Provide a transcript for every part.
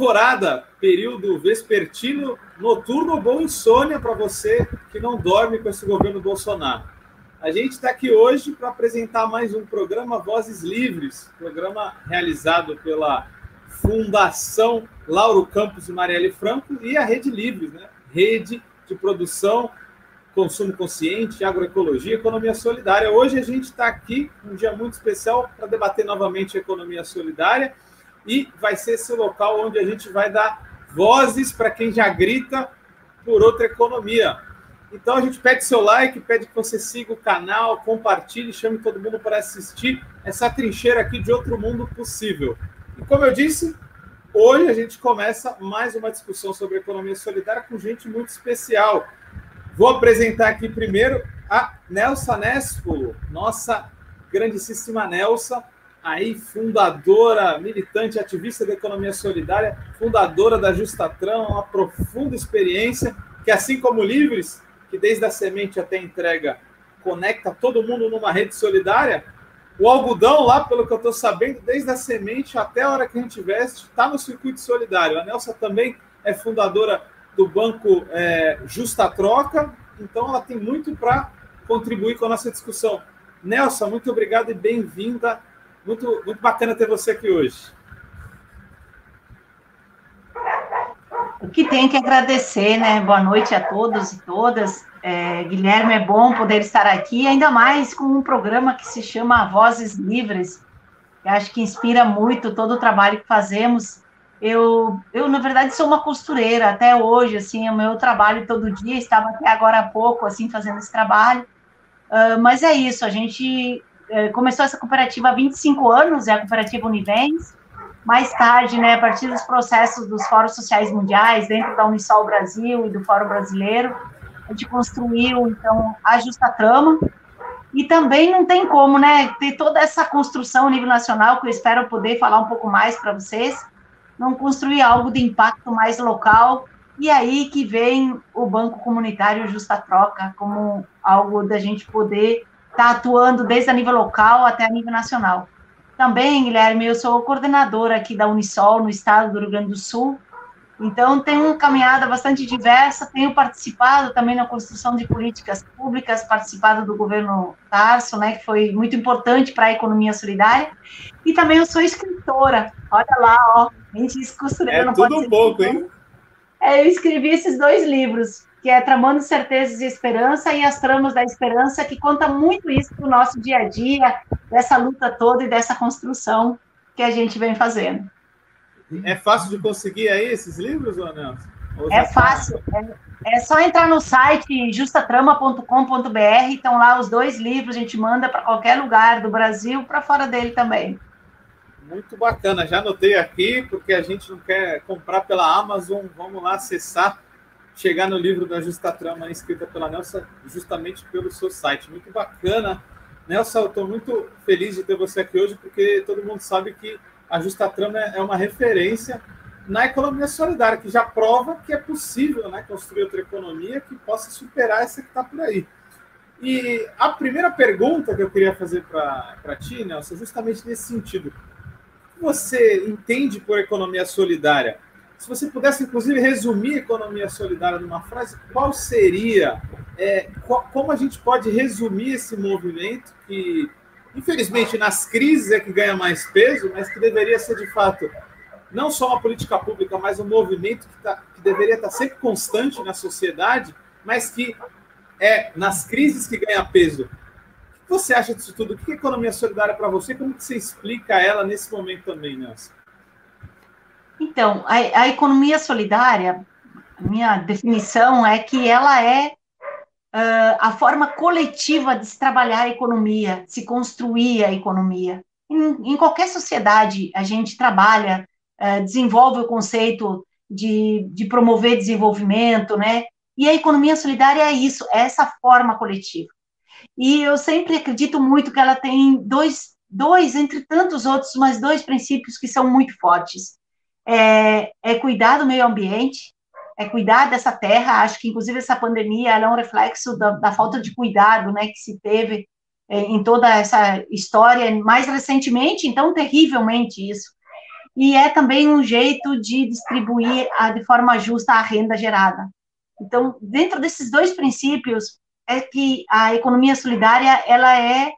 alvorada, período vespertino, noturno ou insônia para você que não dorme com esse governo Bolsonaro. A gente está aqui hoje para apresentar mais um programa Vozes Livres, programa realizado pela Fundação Lauro Campos e Marielle Franco e a Rede Livres, né? Rede de Produção, Consumo Consciente, Agroecologia Economia Solidária. Hoje a gente está aqui, um dia muito especial, para debater novamente a economia solidária e vai ser esse local onde a gente vai dar vozes para quem já grita por outra economia. Então a gente pede seu like, pede que você siga o canal, compartilhe, chame todo mundo para assistir essa trincheira aqui de outro mundo possível. E como eu disse, hoje a gente começa mais uma discussão sobre economia solidária com gente muito especial. Vou apresentar aqui primeiro a Nelsa Nespolo, nossa grandíssima Nelsa, aí fundadora, militante, ativista da economia solidária, fundadora da Justatran, uma profunda experiência que, assim como Livres, que desde a semente até a entrega conecta todo mundo numa rede solidária, o algodão lá, pelo que eu estou sabendo, desde a semente até a hora que a gente veste, está no circuito solidário. A Nelsa também é fundadora do banco é, Justa Troca, então ela tem muito para contribuir com a nossa discussão. Nelson, muito obrigado e bem-vinda muito, muito bacana ter você aqui hoje. O que tem que agradecer, né? Boa noite a todos e todas. É, Guilherme, é bom poder estar aqui, ainda mais com um programa que se chama Vozes Livres, que acho que inspira muito todo o trabalho que fazemos. Eu, eu, na verdade, sou uma costureira até hoje, assim, o meu trabalho todo dia, estava até agora há pouco, assim, fazendo esse trabalho. Uh, mas é isso, a gente começou essa cooperativa há 25 anos, é a cooperativa Univens. Mais tarde, né, a partir dos processos dos fóruns sociais mundiais, dentro da Unisol Brasil e do Fórum Brasileiro, a gente construiu, então, a Justa Trama. E também não tem como, né, ter toda essa construção a nível nacional, que eu espero poder falar um pouco mais para vocês, não construir algo de impacto mais local, e aí que vem o Banco Comunitário Justa Troca, como algo da gente poder está atuando desde a nível local até a nível nacional. Também, Guilherme, eu sou coordenadora aqui da Unisol, no estado do Rio Grande do Sul, então tenho uma caminhada bastante diversa, tenho participado também na construção de políticas públicas, participado do governo Tarso, né, que foi muito importante para a economia solidária, e também eu sou escritora, olha lá, ó, a gente costureira é não tudo um pouco, hein? É, eu escrevi esses dois livros, que é Tramando Certezas e Esperança, e as Tramas da Esperança, que conta muito isso do nosso dia a dia, dessa luta toda e dessa construção que a gente vem fazendo. É fácil de conseguir aí esses livros, ou não? Ou é tá fácil. É, é, só entrar no site justatrama.com.br, estão lá os dois livros, a gente manda para qualquer lugar do Brasil, para fora dele também. Muito bacana, já anotei aqui, porque a gente não quer comprar pela Amazon, vamos lá acessar chegar no livro da Justa Trama, escrita pela Nelson, justamente pelo seu site. Muito bacana. Nelson, eu estou muito feliz de ter você aqui hoje, porque todo mundo sabe que a Justa Trama é uma referência na economia solidária, que já prova que é possível né, construir outra economia que possa superar essa que está por aí. E a primeira pergunta que eu queria fazer para ti, Nelson, é justamente nesse sentido. O que você entende por economia solidária? Se você pudesse, inclusive, resumir a economia solidária numa frase, qual seria? É, qual, como a gente pode resumir esse movimento que, infelizmente, nas crises é que ganha mais peso, mas que deveria ser, de fato, não só uma política pública, mas um movimento que, tá, que deveria estar sempre constante na sociedade, mas que é nas crises que ganha peso. O que você acha disso tudo? O que é economia solidária para você? Como que você explica ela nesse momento também, Nelson? Então, a, a economia solidária, minha definição é que ela é uh, a forma coletiva de se trabalhar a economia, de se construir a economia. Em, em qualquer sociedade, a gente trabalha, uh, desenvolve o conceito de, de promover desenvolvimento, né? E a economia solidária é isso, é essa forma coletiva. E eu sempre acredito muito que ela tem dois, dois, entre tantos outros, mas dois princípios que são muito fortes é, é cuidar do meio ambiente, é cuidar dessa terra. Acho que, inclusive, essa pandemia é um reflexo da, da, falta de cuidado né, que se teve é, em toda essa história, mais recentemente, então, terrivelmente isso. e é também um jeito de distribuir a, de forma justa a renda gerada. Então, dentro desses dois princípios, é que a economia solidária, ela é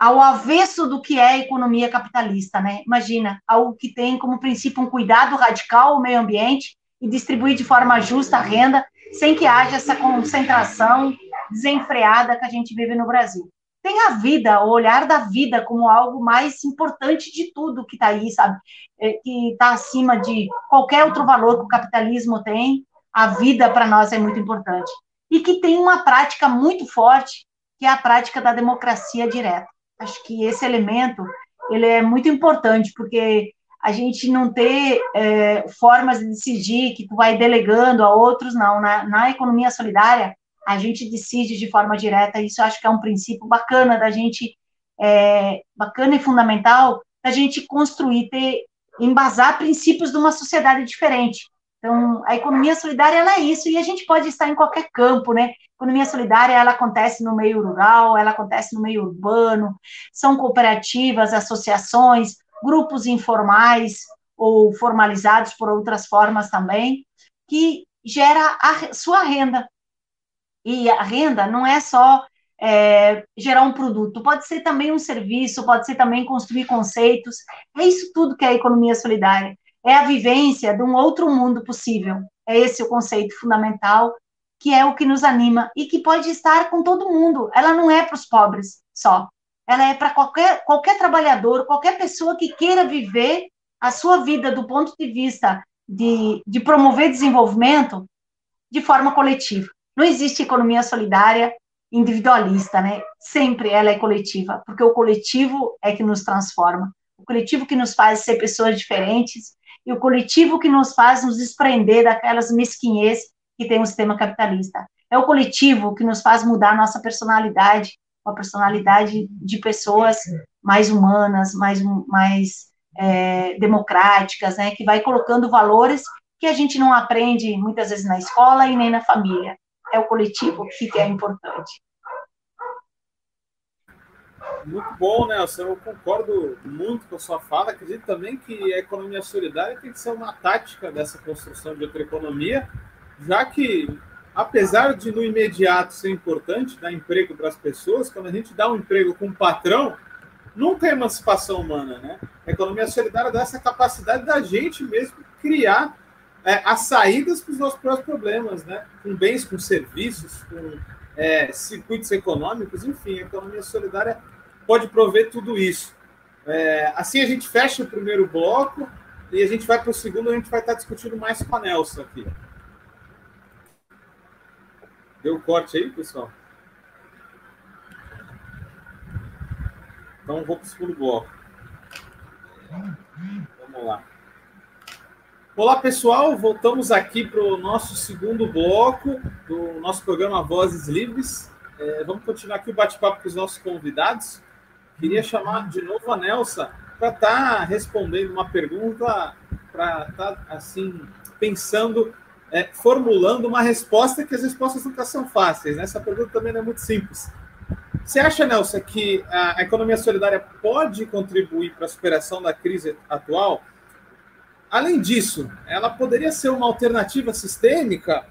ao avesso do que é a economia capitalista, né? Imagina, algo que tem como princípio um cuidado radical ao meio ambiente e distribuir de forma justa a renda, sem que haja essa concentração desenfreada que a gente vive no Brasil. Tem a vida, o olhar da vida como algo mais importante de tudo que está aí, sabe? É, que está acima de qualquer outro valor que o capitalismo tem. A vida para nós é muito importante. E que tem uma prática muito forte, que é a prática da democracia direta. Acho que esse elemento ele é muito importante, porque a gente não ter é, formas de decidir que tu vai delegando a outros, não. Na, na, economia solidária, a gente decide de forma direta, isso acho que é um princípio bacana da gente, é, bacana e fundamental, da gente construir, ter, embasar princípios de uma sociedade diferente. Então, a economia solidária, ela é isso, e a gente pode estar em qualquer campo, né? Economia solidária, ela acontece no meio rural, ela acontece no meio urbano, são cooperativas, associações, grupos informais ou formalizados por outras formas também, que gera a sua renda. E a renda não é só é, gerar um produto, pode ser também um serviço, pode ser também construir conceitos. É isso tudo que é a economia solidária. É a vivência de um outro mundo possível. É esse o conceito fundamental, que é o que nos anima e que pode estar com todo mundo. Ela não é para os pobres só ela é para qualquer, qualquer trabalhador, qualquer pessoa que queira viver a sua vida do ponto de vista de, de promover desenvolvimento de forma coletiva. Não existe economia solidária individualista, né? Sempre ela é coletiva, porque o coletivo é que nos transforma, o coletivo que nos faz ser pessoas diferentes e o coletivo que nos faz nos desprender daquelas mesquinhez que tem o sistema capitalista. É o coletivo que nos faz mudar nossa personalidade, uma personalidade de pessoas mais humanas, mais, mais é, democráticas, né, que vai colocando valores que a gente não aprende muitas vezes na escola e nem na família. É o coletivo que é importante. Muito bom, Nelson. Eu concordo muito com a sua fala. Acredito também que a economia solidária tem que ser uma tática dessa construção de outra economia, já que apesar de no imediato ser importante dar emprego para as pessoas, quando a gente dá um emprego com um patrão, nunca é emancipação humana, né? A economia solidária dá essa capacidade da gente mesmo criar é, as saídas para os nossos próprios problemas, né? Com bens, com serviços, com é, circuitos econômicos, enfim, a economia solidária pode prover tudo isso. É, assim a gente fecha o primeiro bloco e a gente vai para o segundo, a gente vai estar discutindo mais com a Nelson aqui. Deu um corte aí, pessoal? Então vou para o segundo bloco. Vamos lá. Olá, pessoal. Voltamos aqui para o nosso segundo bloco do nosso programa Vozes Livres. É, vamos continuar aqui o bate-papo com os nossos convidados. Queria chamar de novo a Nelsa para estar tá respondendo uma pergunta, para estar tá, assim pensando é, formulando uma resposta que as respostas nunca são fáceis. Né? Essa pergunta também não é muito simples. Você acha, Nelson, que a economia solidária pode contribuir para a superação da crise atual? Além disso, ela poderia ser uma alternativa sistêmica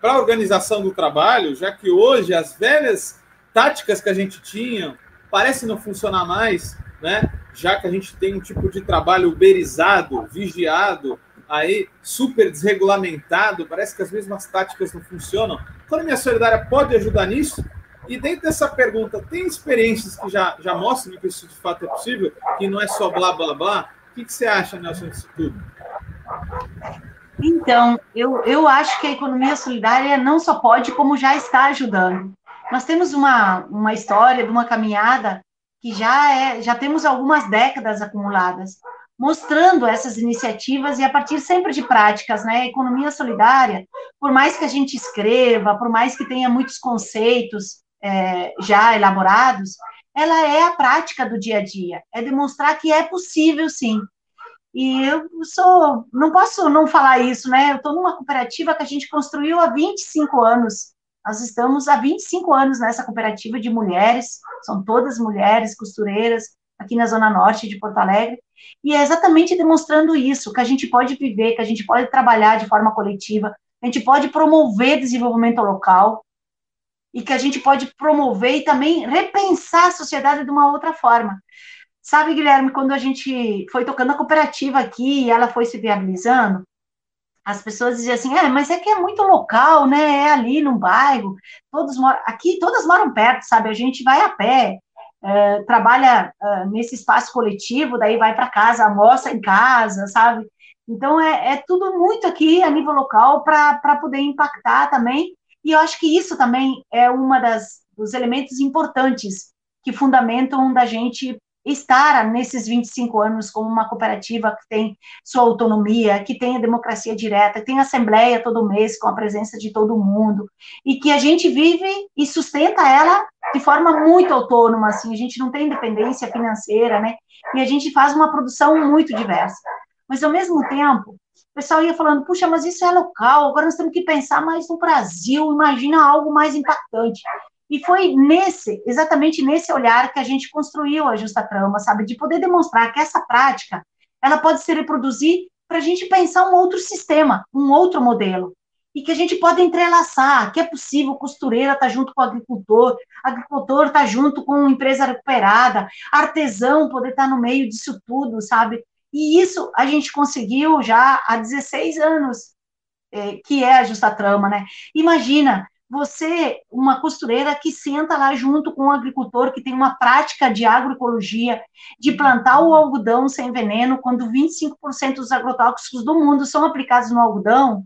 para a organização do trabalho, já que hoje as velhas táticas que a gente tinha parecem não funcionar mais, né? já que a gente tem um tipo de trabalho uberizado, vigiado, aí super desregulamentado, parece que as mesmas táticas não funcionam. A economia solidária pode ajudar nisso? E dentro dessa pergunta, tem experiências que já, já mostram que isso de fato é possível, que não é só blá blá blá? O que, que você acha, Nelson, disso tudo? Então, eu, eu acho que a economia solidária não só pode, como já está ajudando. Nós temos uma, uma história de uma caminhada que já é, já temos algumas décadas acumuladas mostrando essas iniciativas e a partir sempre de práticas, né? Economia solidária, por mais que a gente escreva, por mais que tenha muitos conceitos é, já elaborados, ela é a prática do dia a dia, é demonstrar que é possível, sim. E eu sou, não posso não falar isso, né? Eu estou numa cooperativa que a gente construiu há 25 anos. Nós estamos há 25 anos nessa cooperativa de mulheres, são todas mulheres costureiras, aqui na Zona Norte de Porto Alegre, E é exatamente demonstrando isso, que a gente pode viver, que a gente pode trabalhar de forma coletiva, a gente pode promover desenvolvimento local, e que a gente pode promover e também repensar a sociedade de uma outra forma. Sabe, Guilherme, quando a gente foi tocando a cooperativa aqui e ela foi se viabilizando, as pessoas diziam assim, é, mas é que é muito local, né? É ali no bairro, todos moram, aqui todas moram perto, sabe? A gente vai a pé, é, trabalha é, nesse espaço coletivo, daí vai para casa, almoça em casa, sabe? Então é, é tudo muito aqui a nível local para poder impactar também. E eu acho que isso também é uma das dos elementos importantes que fundamentam da gente estar nesses 25 anos como uma cooperativa que tem sua autonomia, que tem a democracia direta, que tem assembleia todo mês com a presença de todo mundo, e que a gente vive e sustenta ela de forma muito autônoma, assim, a gente não tem independência financeira, né, e a gente faz uma produção muito diversa. Mas, ao mesmo tempo, o pessoal ia falando, puxa, mas isso é local, agora nós temos que pensar mais no Brasil, imagina algo mais impactante. E foi nesse, exatamente nesse olhar que a gente construiu a Justa Trama, sabe? De poder demonstrar que essa prática, ela pode se reproduzir para a gente pensar um outro sistema, um outro modelo. E que a gente pode entrelaçar, que é possível costureira estar tá junto com o agricultor, agricultor estar tá junto com empresa recuperada, artesão poder estar tá no meio disso tudo, sabe? E isso a gente conseguiu já há 16 anos, é, que é a Justa Trama, né? Imagina, você, uma costureira que senta lá junto com um agricultor que tem uma prática de agroecologia, de plantar o algodão sem veneno, quando 25% dos agrotóxicos do mundo são aplicados no algodão,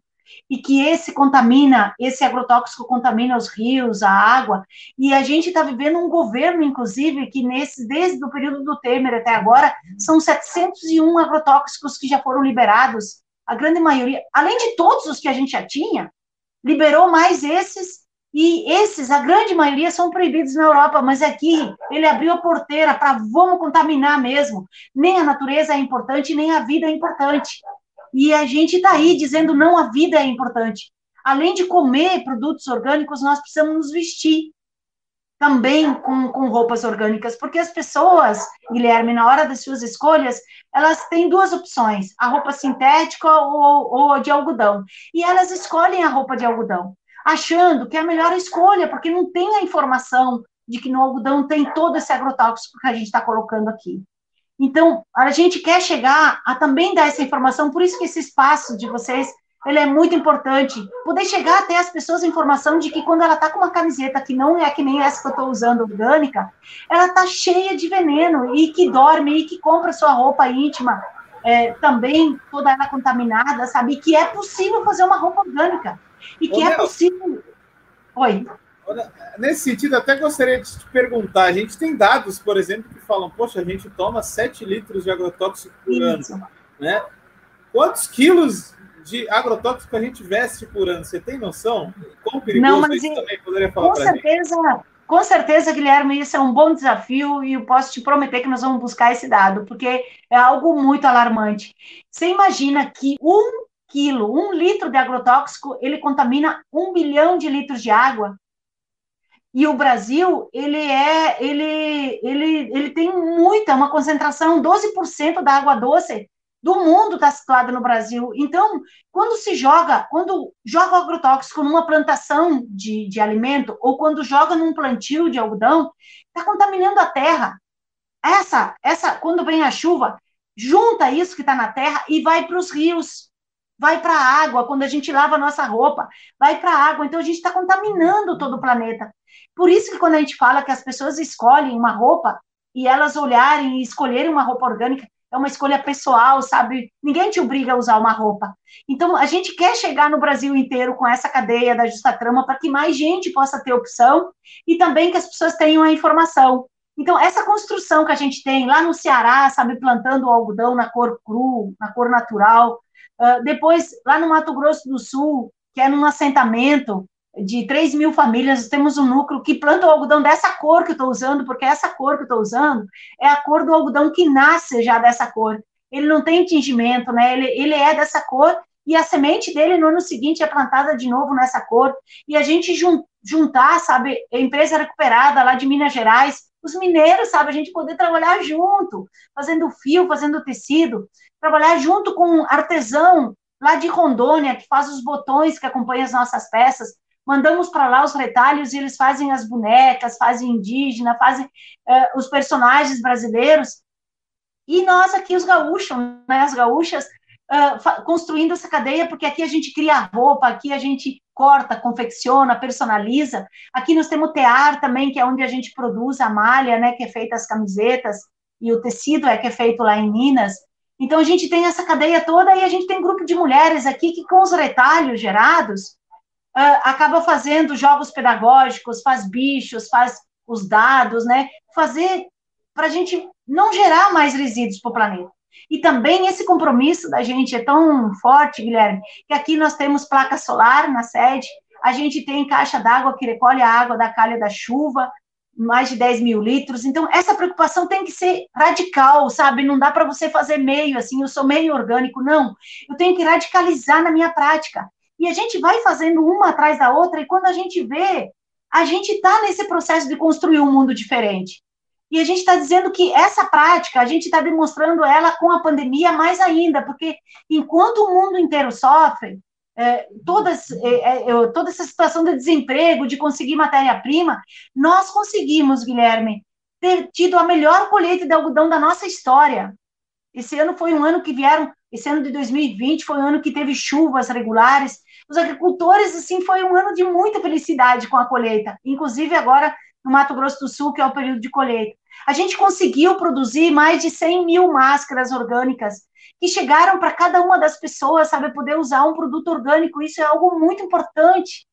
e que esse contamina, esse agrotóxico contamina os rios, a água, e a gente está vivendo um governo, inclusive, que nesse, desde o período do Temer até agora, são 701 agrotóxicos que já foram liberados, a grande maioria, além de todos os que a gente já tinha, liberou mais esses, e esses, a grande maioria, são proibidos na Europa, mas aqui ele abriu a porteira para vamos contaminar mesmo. Nem a natureza é importante, nem a vida é importante. E a gente está aí dizendo não, a vida é importante. Além de comer produtos orgânicos, nós precisamos nos vestir também com, com roupas orgânicas, porque as pessoas, Guilherme, na hora das suas escolhas, elas têm duas opções, a roupa sintética ou, ou de algodão, e elas escolhem a roupa de algodão, achando que é a melhor escolha, porque não tem a informação de que no algodão tem todo esse agrotóxico que a gente está colocando aqui. Então, a gente quer chegar a também dar essa informação, por isso que esse espaço de vocês ele é muito importante. Poder chegar até as pessoas a informação de que quando ela está com uma camiseta que não é que nem essa que eu estou usando, orgânica, ela está cheia de veneno e que dorme e que compra sua roupa íntima é, também toda ela contaminada, sabe? E que é possível fazer uma roupa orgânica. E que Ô, é possível. Oi. Nesse sentido, até gostaria de te perguntar: a gente tem dados, por exemplo, que falam, poxa, a gente toma 7 litros de agrotóxico por Isso. ano. Né? Quantos quilos de agrotóxico a gente veste por ano. Você tem noção? Quão perigoso Não, mas isso também poderia falar Com certeza, gente? com certeza, Guilherme, isso é um bom desafio e eu posso te prometer que nós vamos buscar esse dado, porque é algo muito alarmante. Você imagina que um quilo, um litro de agrotóxico, ele contamina um bilhão de litros de água? E o Brasil, ele é, ele, ele, ele tem muita, uma concentração, 12% da água doce do mundo está situada no Brasil. Então, quando se joga, quando joga o agrotóxico numa plantação de, de alimento, ou quando joga num plantio de algodão, está contaminando a terra. Essa, essa, quando vem a chuva, junta isso que está na terra e vai para os rios, vai para a água, quando a gente lava a nossa roupa, vai para a água. Então, a gente está contaminando todo o planeta. Por isso que quando a gente fala que as pessoas escolhem uma roupa e elas olharem e escolherem uma roupa orgânica, é uma escolha pessoal, sabe? Ninguém te obriga a usar uma roupa. Então, a gente quer chegar no Brasil inteiro com essa cadeia da justa trama para que mais gente possa ter opção e também que as pessoas tenham a informação. Então, essa construção que a gente tem lá no Ceará, sabe, plantando o algodão na cor cru, na cor natural, uh, depois lá no Mato Grosso do Sul, que é num assentamento, de 3 mil famílias, temos um núcleo que planta o algodão dessa cor que eu estou usando, porque essa cor que eu estou usando é a cor do algodão que nasce já dessa cor. Ele não tem tingimento, né? Ele, ele é dessa cor e a semente dele no ano seguinte é plantada de novo nessa cor. E a gente jun, juntar, sabe, a empresa recuperada lá de Minas Gerais, os mineiros, sabe? A gente poder trabalhar junto, fazendo fio, fazendo tecido, trabalhar junto com um artesão lá de Rondônia, que faz os botões que acompanham as nossas peças. Mandamos para lá os retalhos e eles fazem as bonecas, fazem indígena, fazem uh, os personagens brasileiros. E nós aqui, os gaúchos, né, as gaúchas, uh, construindo essa cadeia, porque aqui a gente cria roupa, aqui a gente corta, confecciona, personaliza. Aqui nós temos o tear também, que é onde a gente produz a malha, né, que é feita as camisetas, e o tecido é que é feito lá em Minas. Então a gente tem essa cadeia toda e a gente tem um grupo de mulheres aqui que com os retalhos gerados uh, acaba fazendo jogos pedagógicos, faz bichos, faz os dados, né? Fazer para a gente não gerar mais resíduos para o planeta. E também esse compromisso da gente é tão forte, Guilherme, que aqui nós temos placa solar na sede, a gente tem caixa d'água que recolhe a água da calha da chuva, mais de 10 mil litros. Então, essa preocupação tem que ser radical, sabe? Não dá para você fazer meio assim, eu sou meio orgânico, não. Eu tenho que radicalizar na minha prática. E a gente vai fazendo uma atrás da outra, e quando a gente vê, a gente está nesse processo de construir um mundo diferente. E a gente está dizendo que essa prática, a gente está demonstrando ela com a pandemia mais ainda, porque enquanto o mundo inteiro sofre, é, todas, é, é, toda essa situação de desemprego, de conseguir matéria-prima, nós conseguimos, Guilherme, ter tido a melhor colheita de algodão da nossa história. Esse ano foi um ano que vieram, esse ano de 2020 foi um ano que teve chuvas regulares. Os agricultores, assim, foi um ano de muita felicidade com a colheita. Inclusive agora no Mato Grosso do Sul, que é o período de colheita. A gente conseguiu produzir mais de 100 mil máscaras orgânicas que chegaram para cada uma das pessoas, sabe, poder usar um produto orgânico. Isso é algo muito importante,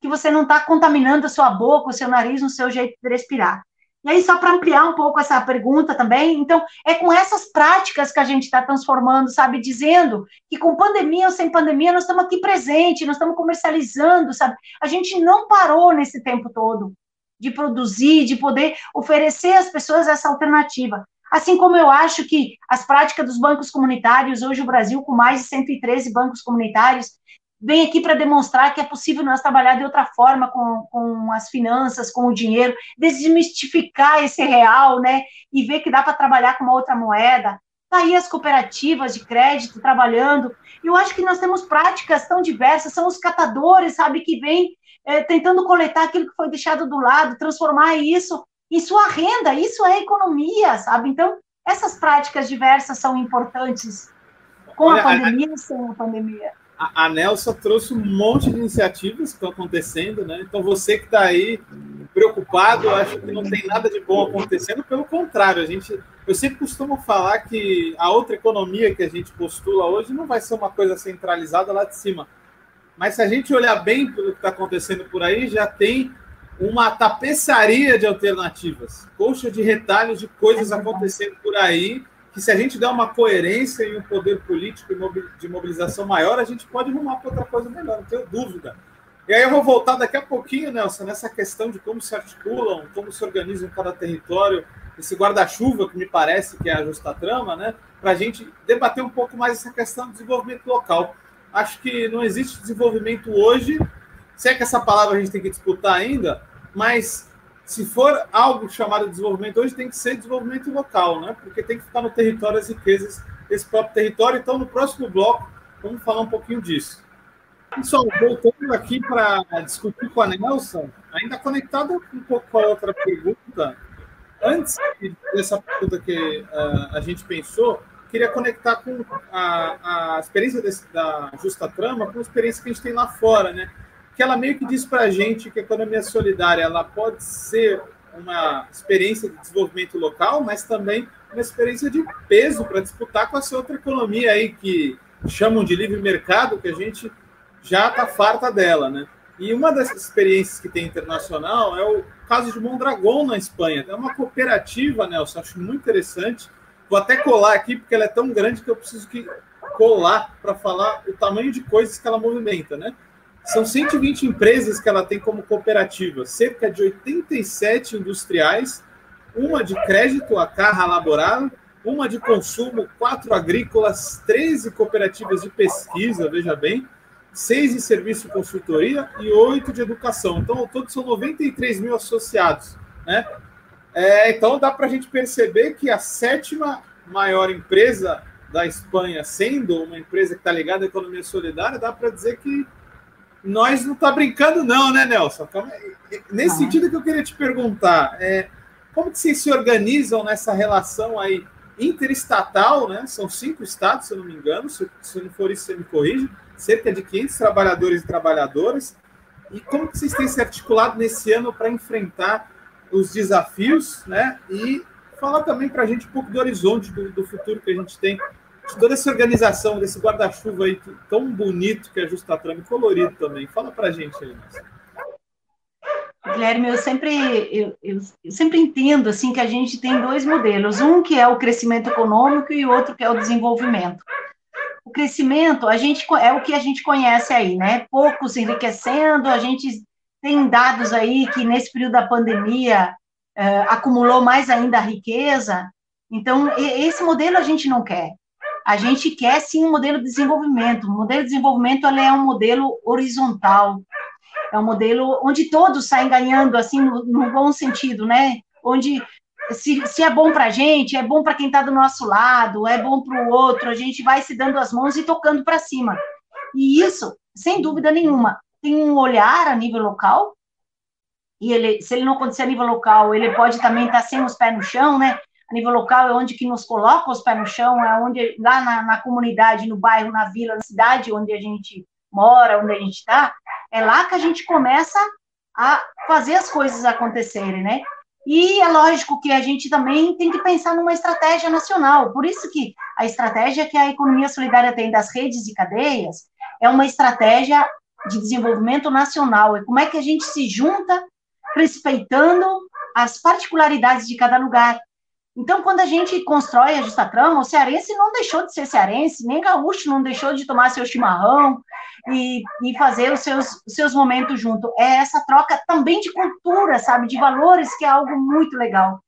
que você não está contaminando a sua boca, o seu nariz, o seu jeito de respirar. E aí, só para ampliar um pouco essa pergunta também, então, é com essas práticas que a gente está transformando, sabe, dizendo que com pandemia ou sem pandemia, nós estamos aqui presentes, nós estamos comercializando, sabe? A gente não parou nesse tempo todo de produzir, de poder oferecer às pessoas essa alternativa. Assim como eu acho que as práticas dos bancos comunitários, hoje o Brasil, com mais de 113 bancos comunitários, vem aqui para demonstrar que é possível nós trabalhar de outra forma com, com as finanças, com o dinheiro, desmistificar esse real, né, e ver que dá para trabalhar com uma outra moeda. Tá aí as cooperativas de crédito trabalhando. Eu acho que nós temos práticas tão diversas, são os catadores, sabe, que vêm é, tentando coletar aquilo que foi deixado do lado, transformar isso em sua renda, isso é economia, sabe? Então, essas práticas diversas são importantes com Olha, a pandemia e sem a pandemia. A, a Nelson trouxe um monte de iniciativas que estão acontecendo, né? Então, você que está aí preocupado, eu acho que não tem nada de bom acontecendo, pelo contrário, a gente, eu sempre costumo falar que a outra economia que a gente postula hoje não vai ser uma coisa centralizada lá de cima. Mas se a gente olhar bem pelo que está acontecendo por aí, já tem uma tapeçaria de alternativas, coxa de retalhos de coisas acontecendo por aí, que se a gente der uma coerência e um poder político de mobilização maior, a gente pode arrumar para outra coisa melhor, não tenho dúvida. E aí eu vou voltar daqui a pouquinho, Nelson, nessa questão de como se articulam, como se organizam cada território, esse guarda-chuva que me parece que é a justa trama, né? Para a gente debater um pouco mais essa questão do desenvolvimento local acho que não existe desenvolvimento hoje, se é que essa palavra a gente tem que disputar ainda, mas se for algo chamado de desenvolvimento hoje, tem que ser desenvolvimento local, né? Porque tem que ficar no território as riquezas desse próprio território. Então, no próximo bloco, vamos falar um pouquinho disso. Pessoal, voltando aqui para discutir com a Nelson, ainda conectado um pouco com a outra pergunta, antes dessa pergunta que uh, a gente pensou, queria conectar com a, a experiência desse, da Justa Trama com a experiência que a gente tem lá fora, né? Que ela meio que diz para a gente que a economia solidária ela pode ser uma experiência de desenvolvimento local, mas também uma experiência de peso para disputar com essa outra economia aí que chamam de livre mercado, que a gente já está farta dela, né? E uma dessas experiências que tem internacional é o caso de Mondragon na Espanha. É uma cooperativa, Nelson, acho muito interessante, Vou até colar aqui, porque ela é tão grande que eu preciso que colar para falar o tamanho de coisas que ela movimenta, né? São 120 empresas que ela tem como cooperativa, cerca de 87 industriais, uma de crédito, a Carra Laboral, uma de consumo, quatro agrícolas, 13 cooperativas de pesquisa, veja bem, seis de serviço de consultoria e oito de educação. Então, todos são 93 mil associados, né? É, então dá para a gente perceber que a sétima maior empresa da Espanha, sendo uma empresa que está ligada à economia solidária, dá para dizer que nós não está brincando, não, né, Nelson? Nesse ah. sentido que eu queria te perguntar, é, como que vocês se organizam nessa relação aí interestatal, né? São cinco estados, se eu não me engano, se, se não for isso, você me corrige, cerca de 500 trabalhadores e trabalhadoras. E como que vocês têm se articulado nesse ano para enfrentar os desafios, né? E falar também para a gente um pouco do horizonte do, do, futuro que a gente tem, toda essa organização, desse guarda-chuva aí tão bonito que é Justa Trama e colorido também. Fala para a gente aí. Guilherme, eu sempre, eu, eu, sempre entendo assim que a gente tem dois modelos, um que é o crescimento econômico e outro que é o desenvolvimento. O crescimento, a gente é o que a gente conhece aí, né? Poucos enriquecendo, a gente tem dados aí que nesse período da pandemia uh, acumulou mais ainda a riqueza. Então, esse modelo a gente não quer. A gente quer sim um modelo de desenvolvimento. O modelo de desenvolvimento é um modelo horizontal, é um modelo onde todos saem ganhando, assim, no, no bom sentido, né? Onde se, se é bom para a gente, é bom para quem está do nosso lado, é bom para o outro, a gente vai se dando as mãos e tocando para cima. E isso, sem dúvida nenhuma, tem um olhar a nível local, e ele, se ele não acontecer a nível local, ele pode também estar tá sem os pés no chão, né? A nível local é onde que nos coloca os pés no chão, é onde, lá na, na comunidade, no bairro, na vila, na cidade onde a gente mora, onde a gente está, é lá que a gente começa a fazer as coisas acontecerem, né? E é lógico que a gente também tem que pensar numa estratégia nacional. Por isso que a estratégia que a economia solidária tem das redes e cadeias é uma estratégia de desenvolvimento nacional. E como é que a gente se junta respeitando as particularidades de cada lugar. Então, quando a gente constrói a Justa Trama, o cearense não deixou de ser cearense, nem gaúcho não deixou de tomar seu chimarrão e, e fazer os seus, os seus momentos junto. É essa troca também de cultura, sabe, de valores, que é algo muito legal.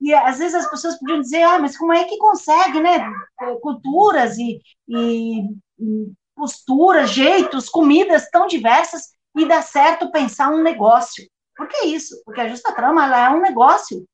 E às vezes as pessoas podiam dizer, ah, mas como é que consegue, né? Culturas e, e, posturas, jeitos, comidas tão diversas e dá certo pensar um negócio. Por que isso? Porque a justa trama ela é um negócio.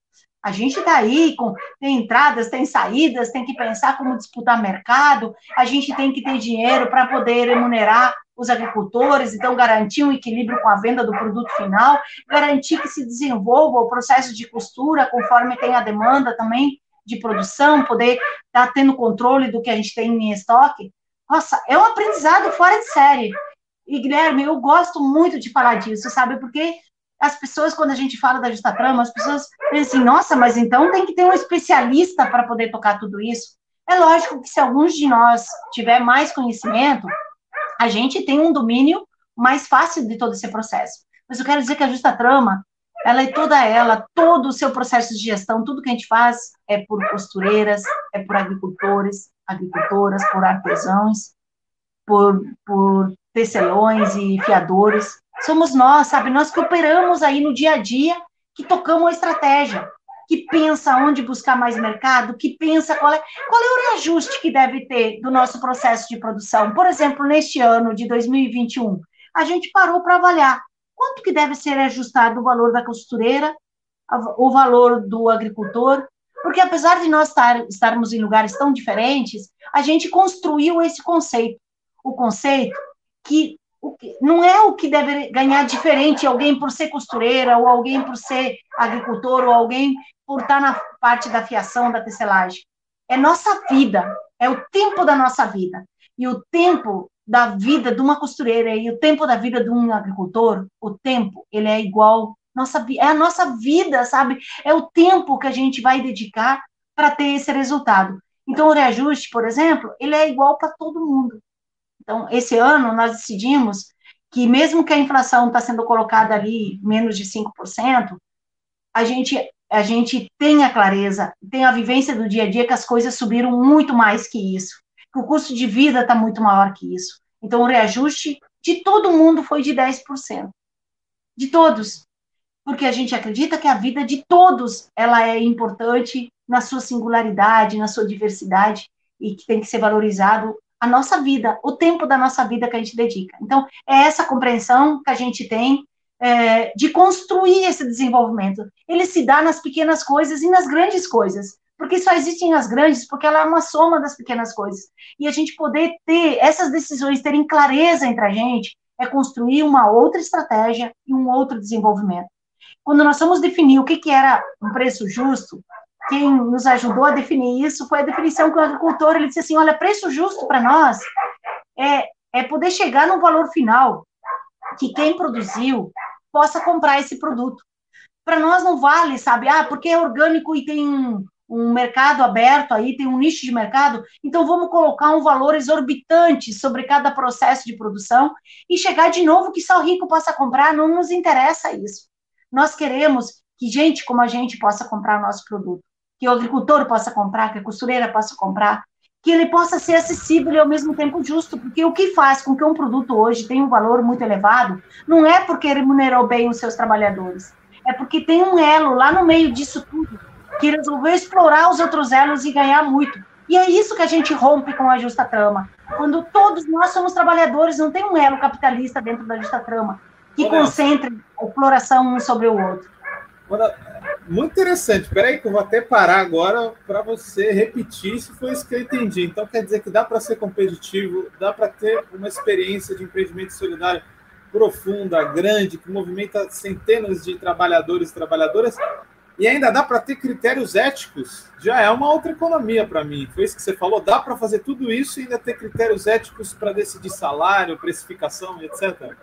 A gente está aí, com, tem entradas, tem saídas, tem que pensar como disputar mercado, a gente tem que ter dinheiro para poder remunerar os agricultores, então garantir um equilíbrio com a venda do produto final, garantir que se desenvolva o processo de costura conforme tem a demanda também de produção, poder estar tá tendo controle do que a gente tem em estoque. Nossa, é um aprendizado fora de série. E, Guilherme, eu gosto muito de falar disso, sabe? Porque as pessoas, quando a gente fala da justa trama, as pessoas pensam assim, nossa, mas então tem que ter um especialista para poder tocar tudo isso. É lógico que se alguns de nós tiver mais conhecimento, a gente tem um domínio mais fácil de todo esse processo. Mas eu quero dizer que a justa trama, ela é toda ela, todo o seu processo de gestão, tudo que a gente faz é por costureiras, é por agricultores, agricultoras, por artesãos, por, por tecelões e fiadores, somos nós, sabe? Nós que operamos aí no dia a dia, que tocamos a estratégia, que pensa onde buscar mais mercado, que pensa qual é, qual é o reajuste que deve ter do nosso processo de produção. Por exemplo, neste ano de 2021, a gente parou para avaliar quanto que deve ser ajustado o valor da costureira, o valor do agricultor, porque apesar de nós estar, estarmos em lugares tão diferentes, a gente construiu esse conceito, o conceito que que, não é o que deve ganhar diferente alguém por ser costureira, ou alguém por ser agricultor, ou alguém por estar na parte da fiação, da tecelagem. É nossa vida, é o tempo da nossa vida. E o tempo da vida de uma costureira e o tempo da vida de um agricultor, o tempo, ele é igual, nossa, é a nossa vida, sabe? É o tempo que a gente vai dedicar para ter esse resultado. Então, o reajuste, por exemplo, ele é igual para todo mundo. Então, esse ano, nós decidimos que, mesmo que a inflação está sendo colocada ali menos de 5%, a gente, a gente tem a clareza, tem a vivência do dia a dia que as coisas subiram muito mais que isso, que o custo de vida está muito maior que isso. Então, o reajuste de todo mundo foi de 10%. De todos. Porque a gente acredita que a vida de todos ela é importante na sua singularidade, na sua diversidade, e que tem que ser valorizado a nossa vida, o tempo da nossa vida que a gente dedica. Então, é essa compreensão que a gente tem. é, de construir esse desenvolvimento. Ele se dá nas pequenas coisas e nas grandes coisas, porque só existem as grandes, porque ela é uma soma das pequenas coisas. E a gente poder ter essas decisões, terem clareza entre a gente, é construir uma outra estratégia e um outro desenvolvimento. Quando nós fomos definir o que, que era um preço justo, quem nos ajudou a definir isso foi a definição que o agricultor ele disse assim: olha, preço justo para nós é, é poder chegar no valor final que quem produziu possa comprar esse produto. Para nós não vale, sabe? Ah, porque é orgânico e tem um, um mercado aberto aí, tem um nicho de mercado, então vamos colocar um valor exorbitante sobre cada processo de produção e chegar de novo que só o rico possa comprar, não nos interessa isso. Nós queremos que gente como a gente possa comprar o nosso produto, que o agricultor possa comprar, que a costureira possa comprar, que ele possa ser acessível e ao mesmo tempo justo, porque o que faz com que um produto hoje tenha um valor muito elevado não é porque remunerou bem os seus trabalhadores, é porque tem um elo lá no meio disso tudo que resolveu explorar os outros elos e ganhar muito. E é isso que a gente rompe com a justa trama. Quando todos nós somos trabalhadores, não tem um elo capitalista dentro da justa trama que concentre a exploração um sobre o outro. Muito interessante. Espera aí que eu vou até parar agora para você repetir se foi isso que eu entendi. Então quer dizer que dá para ser competitivo, dá para ter uma experiência de empreendimento solidário profunda, grande, que movimenta centenas de trabalhadores e trabalhadoras, e ainda dá para ter critérios éticos, já é uma outra economia para mim. Foi isso que você falou, dá para fazer tudo isso e ainda ter critérios éticos para decidir salário, precificação, etc.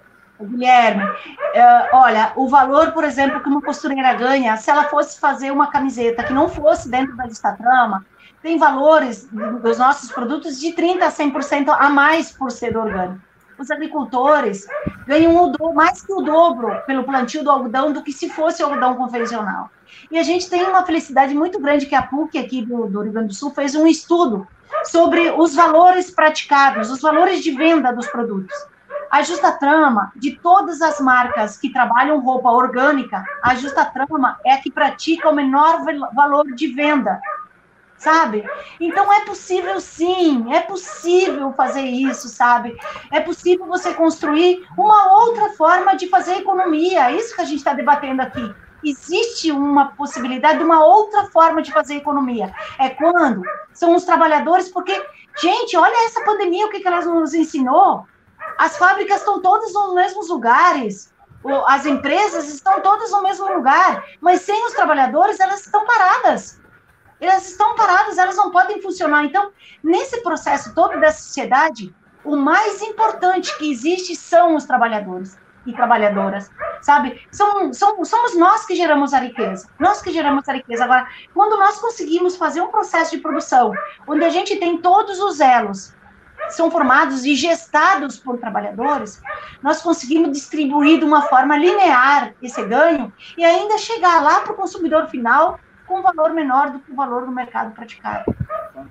Guilherme, uh, olha, o valor, por exemplo, que uma costureira ganha, se ela fosse fazer uma camiseta que não fosse dentro da lista trama, tem valores dos nossos produtos de 30% a 100% a mais por ser orgânico os agricultores ganham do, mais que o dobro pelo plantio do algodão do que se fosse algodão convencional. E a gente tem uma felicidade muito grande que a PUC aqui do, do Rio Grande do Sul fez um estudo sobre os valores praticados, os valores de venda dos produtos. A Justa Trama, de todas as marcas que trabalham roupa orgânica, a Justa Trama é a que pratica o menor valor de venda sabe? Então é possível sim, é possível fazer isso, sabe? É possível você construir uma outra forma de fazer economia, é isso que a gente está debatendo aqui. Existe uma possibilidade de uma outra forma de fazer economia. É quando são os trabalhadores, porque, gente, olha essa pandemia, o que, que ela nos ensinou? As fábricas estão todas nos mesmos lugares, as empresas estão todas no mesmo lugar, mas sem os trabalhadores, elas estão paradas elas estão paradas, elas não podem funcionar. Então, nesse processo todo da sociedade, o mais importante que existe são os trabalhadores e trabalhadoras, sabe? São, são, somos nós que geramos a riqueza, nós que geramos a riqueza. Agora, quando nós conseguimos fazer um processo de produção, onde a gente tem todos os elos, são formados e gestados por trabalhadores, nós conseguimos distribuir de uma forma linear esse ganho e ainda chegar lá para o consumidor final com um valor menor do que o valor do mercado praticado.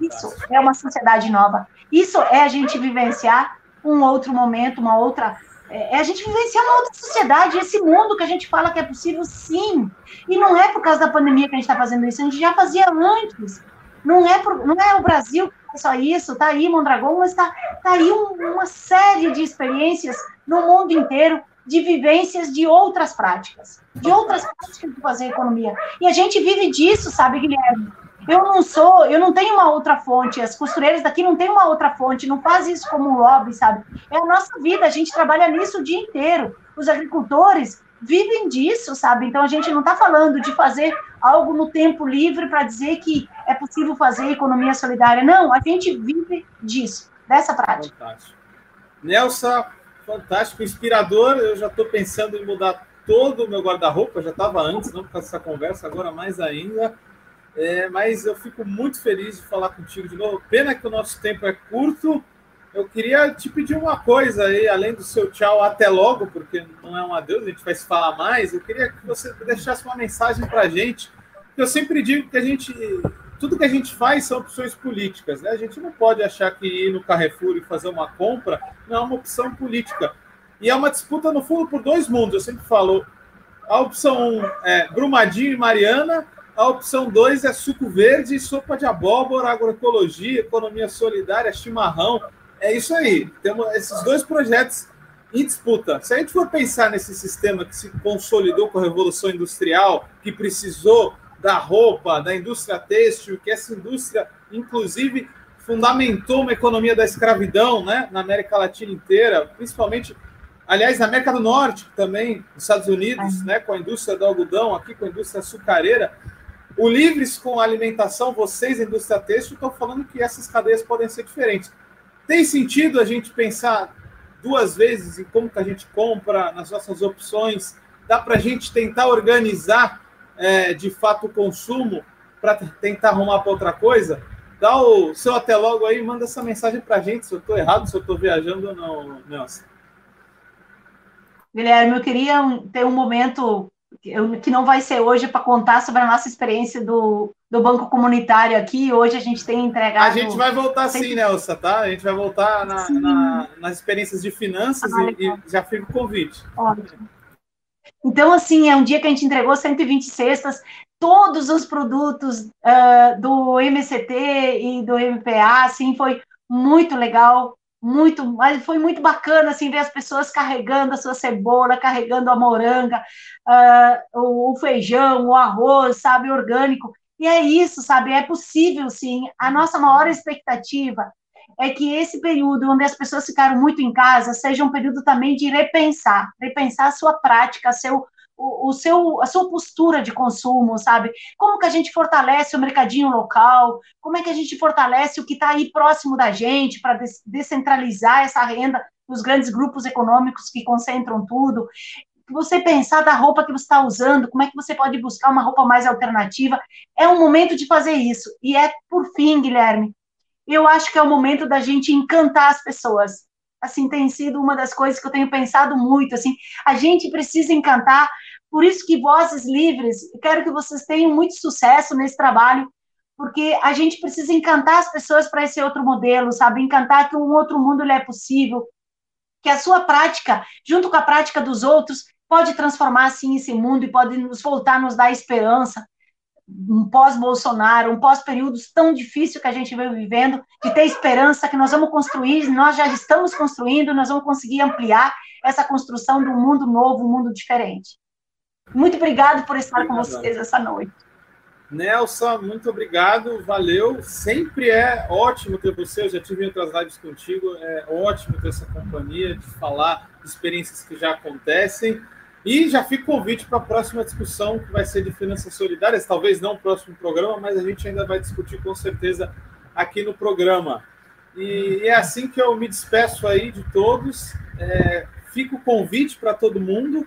Isso é uma sociedade nova. Isso é a gente vivenciar um outro momento, uma outra. É, é a gente vivenciar uma outra sociedade, esse mundo que a gente fala que é possível, sim. E não é por causa da pandemia que a gente está fazendo isso, a gente já fazia antes. Não é, por, não é o Brasil só isso, tá aí Mondragão, mas está tá aí um, uma série de experiências no mundo inteiro de vivências de outras práticas, de outras práticas de fazer economia. E a gente vive disso, sabe, Guilherme? Eu não sou, eu não tenho uma outra fonte, as costureiras daqui não têm uma outra fonte, não faz isso como um lobby, sabe? É a nossa vida, a gente trabalha nisso o dia inteiro. Os agricultores vivem disso, sabe? Então a gente não está falando de fazer algo no tempo livre para dizer que é possível fazer economia solidária. Não, a gente vive disso, dessa prática. Fantástico. Nelson, fantástico, inspirador. Eu já estou pensando em mudar todo o meu guarda-roupa, já estava antes, não por causa dessa conversa, agora mais ainda. É, mas eu fico muito feliz de falar contigo de novo. Pena que o nosso tempo é curto. Eu queria te pedir uma coisa aí, além do seu tchau, até logo, porque não é um adeus, a gente vai se falar mais. Eu queria que você deixasse uma mensagem para a gente. Eu sempre digo que a gente tudo que a gente faz são opções políticas. Né? A gente não pode achar que ir no Carrefour e fazer uma compra não é uma opção política. E é uma disputa, no fundo, por dois mundos. Eu sempre falo, a opção 1 é Brumadinho e Mariana, a opção 2 é suco verde, sopa de abóbora, agroecologia, economia solidária, chimarrão. É isso aí. Temos esses dois projetos em disputa. Se a gente for pensar nesse sistema que se consolidou com a Revolução Industrial, que precisou da roupa, da indústria têxtil, que essa indústria, inclusive, fundamentou uma economia da escravidão né, na América Latina inteira, principalmente, aliás, na América do Norte também, nos Estados Unidos, né, com a indústria do algodão, aqui com a indústria açucareira. O Livres com a alimentação, vocês, a indústria têxtil, estão falando que essas cadeias podem ser diferentes. Tem sentido a gente pensar duas vezes em como que a gente compra, nas nossas opções? Dá para a gente tentar organizar é, de fato o consumo para tentar arrumar para outra coisa? Dá o seu até logo aí, manda essa mensagem para a gente se eu estou errado, se eu estou viajando ou não, Nelson. Guilherme, eu queria ter um momento que não vai ser hoje para contar sobre a nossa experiência do, do Banco Comunitário aqui. Hoje a gente tem entregado. A gente vai voltar sim, Nelson, tá? A gente vai voltar na, na, nas experiências de finanças ah, e, e, já fica o convite. Ótimo. Então, assim, é um dia que a gente entregou 120 cestas, todos os produtos uh, do MCT e do MPA, assim, foi muito legal, muito, mas foi muito bacana, assim, ver as pessoas carregando a sua cebola, carregando a moranga, uh, o, o feijão, o arroz, sabe, orgânico, e é isso, sabe, é possível, sim, a nossa maior expectativa é que esse período onde as pessoas ficaram muito em casa seja um período também de repensar, repensar a sua prática, seu, o, o, seu, a sua postura de consumo, sabe? Como que a gente fortalece o mercadinho local? Como é que a gente fortalece o que está aí próximo da gente para descentralizar essa renda dos grandes grupos econômicos que concentram tudo? Você pensar da roupa que você está usando, como é que você pode buscar uma roupa mais alternativa? É um momento de fazer isso. E é, por fim, Guilherme, eu acho que é o momento da gente encantar as pessoas. Assim, tem sido uma das coisas que eu tenho pensado muito, assim, a gente precisa encantar, por isso que Vozes Livres, quero que vocês tenham muito sucesso nesse trabalho, porque a gente precisa encantar as pessoas para esse outro modelo, sabe? Encantar que um outro mundo é possível, que a sua prática, junto com a prática dos outros, pode transformar, sim, esse mundo e pode nos voltar nos dar esperança um pós-Bolsonaro, um pós-períodos tão difícil que a gente veio vivendo, de ter esperança que nós vamos construir, nós já estamos construindo, nós vamos conseguir ampliar essa construção de um mundo novo, um mundo diferente. Muito obrigado por estar obrigado. com vocês essa noite. Nelson, muito obrigado, valeu. Sempre é ótimo ter você. Eu já tive outras lives contigo. É ótimo ter essa companhia, de falar de experiências que já acontecem. E já fica o convite para a próxima discussão, que vai ser de finanças solidárias. Talvez não o próximo programa, mas a gente ainda vai discutir com certeza aqui no programa. E é assim que eu me despeço aí de todos. É, fica o convite para todo mundo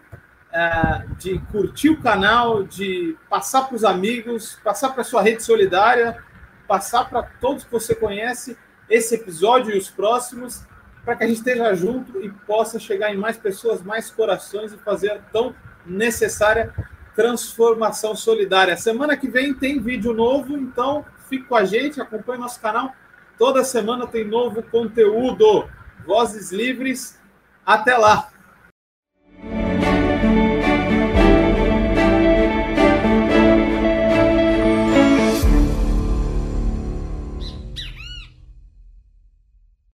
é, de curtir o canal, de passar para os amigos, passar para sua rede solidária, passar para todos que você conhece esse episódio e os próximos para que a gente esteja junto e possa chegar em mais pessoas, mais corações e fazer a tão necessária transformação solidária. Semana que vem tem vídeo novo, então fique com a gente, acompanhe nosso canal. Toda semana tem novo conteúdo. Vozes livres. Até lá!